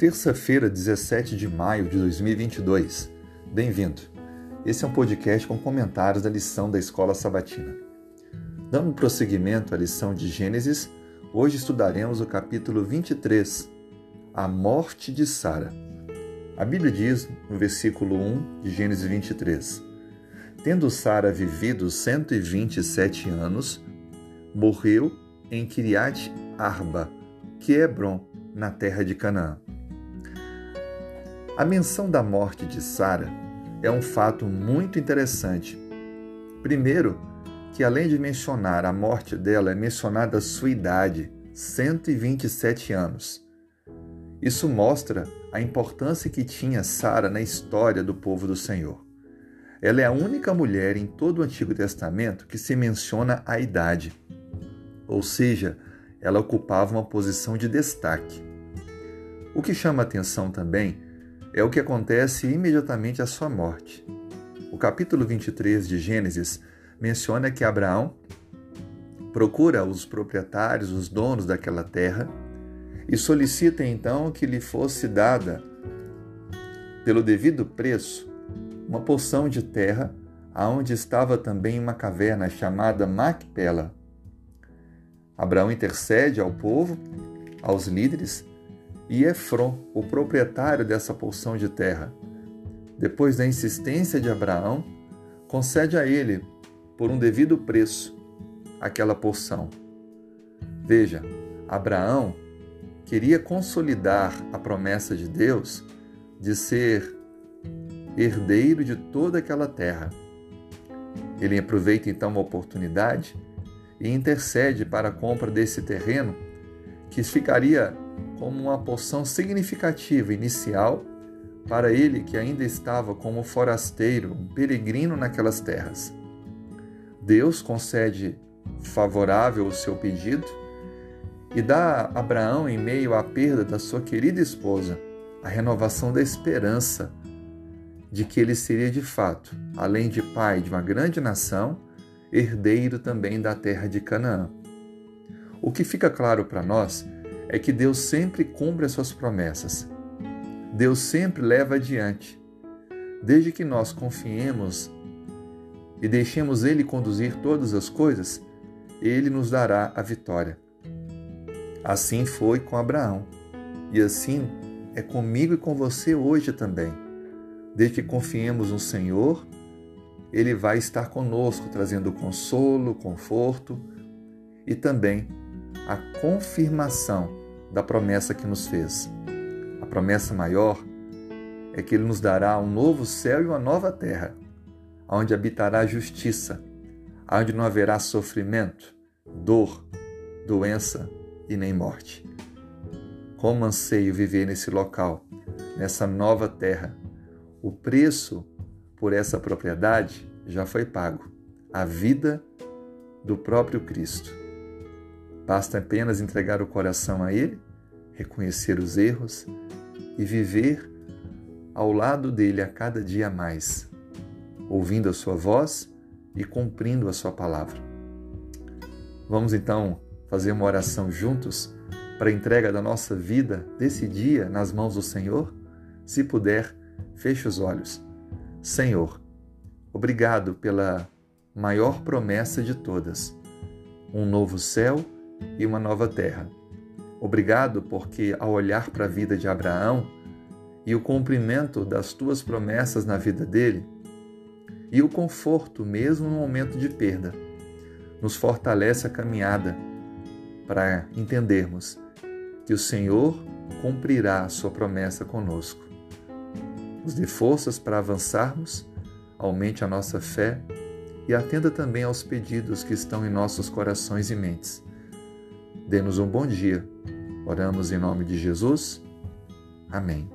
Terça-feira, 17 de maio de 2022. Bem-vindo. Esse é um podcast com comentários da lição da Escola Sabatina. Dando prosseguimento à lição de Gênesis, hoje estudaremos o capítulo 23, a morte de Sara. A Bíblia diz, no versículo 1 de Gênesis 23, Tendo Sara vivido 127 anos, morreu em Kiriat Arba, que é Hebron, na terra de Canaã. A menção da morte de Sara é um fato muito interessante. Primeiro, que além de mencionar a morte dela, é mencionada a sua idade, 127 anos. Isso mostra a importância que tinha Sara na história do povo do Senhor. Ela é a única mulher em todo o Antigo Testamento que se menciona a idade, ou seja, ela ocupava uma posição de destaque. O que chama atenção também é o que acontece imediatamente à sua morte. O capítulo 23 de Gênesis menciona que Abraão procura os proprietários, os donos daquela terra, e solicita então que lhe fosse dada, pelo devido preço, uma porção de terra, aonde estava também uma caverna chamada Macpela. Abraão intercede ao povo, aos líderes, e Efron, o proprietário dessa porção de terra, depois da insistência de Abraão, concede a ele, por um devido preço, aquela porção. Veja, Abraão queria consolidar a promessa de Deus de ser herdeiro de toda aquela terra. Ele aproveita então a oportunidade e intercede para a compra desse terreno, que ficaria como uma porção significativa inicial para ele que ainda estava como forasteiro, um peregrino naquelas terras. Deus concede favorável o seu pedido e dá a Abraão, em meio à perda da sua querida esposa, a renovação da esperança de que ele seria de fato, além de pai de uma grande nação, herdeiro também da terra de Canaã. O que fica claro para nós é que Deus sempre cumpre as suas promessas. Deus sempre leva adiante. Desde que nós confiemos e deixemos Ele conduzir todas as coisas, Ele nos dará a vitória. Assim foi com Abraão, e assim é comigo e com você hoje também. Desde que confiemos no Senhor, Ele vai estar conosco, trazendo consolo, conforto e também a confirmação da promessa que nos fez. A promessa maior é que Ele nos dará um novo céu e uma nova terra, onde habitará a justiça, onde não haverá sofrimento, dor, doença e nem morte. Como anseio viver nesse local, nessa nova terra. O preço por essa propriedade já foi pago a vida do próprio Cristo. Basta apenas entregar o coração a Ele, reconhecer os erros e viver ao lado dele a cada dia mais, ouvindo a sua voz e cumprindo a sua palavra. Vamos então fazer uma oração juntos para a entrega da nossa vida desse dia nas mãos do Senhor? Se puder, feche os olhos. Senhor, obrigado pela maior promessa de todas, um novo céu e uma nova terra. Obrigado porque, ao olhar para a vida de Abraão e o cumprimento das tuas promessas na vida dele, e o conforto mesmo no momento de perda, nos fortalece a caminhada para entendermos que o Senhor cumprirá a sua promessa conosco. Nos dê forças para avançarmos, aumente a nossa fé e atenda também aos pedidos que estão em nossos corações e mentes Dê-nos um bom dia. Oramos em nome de Jesus. Amém.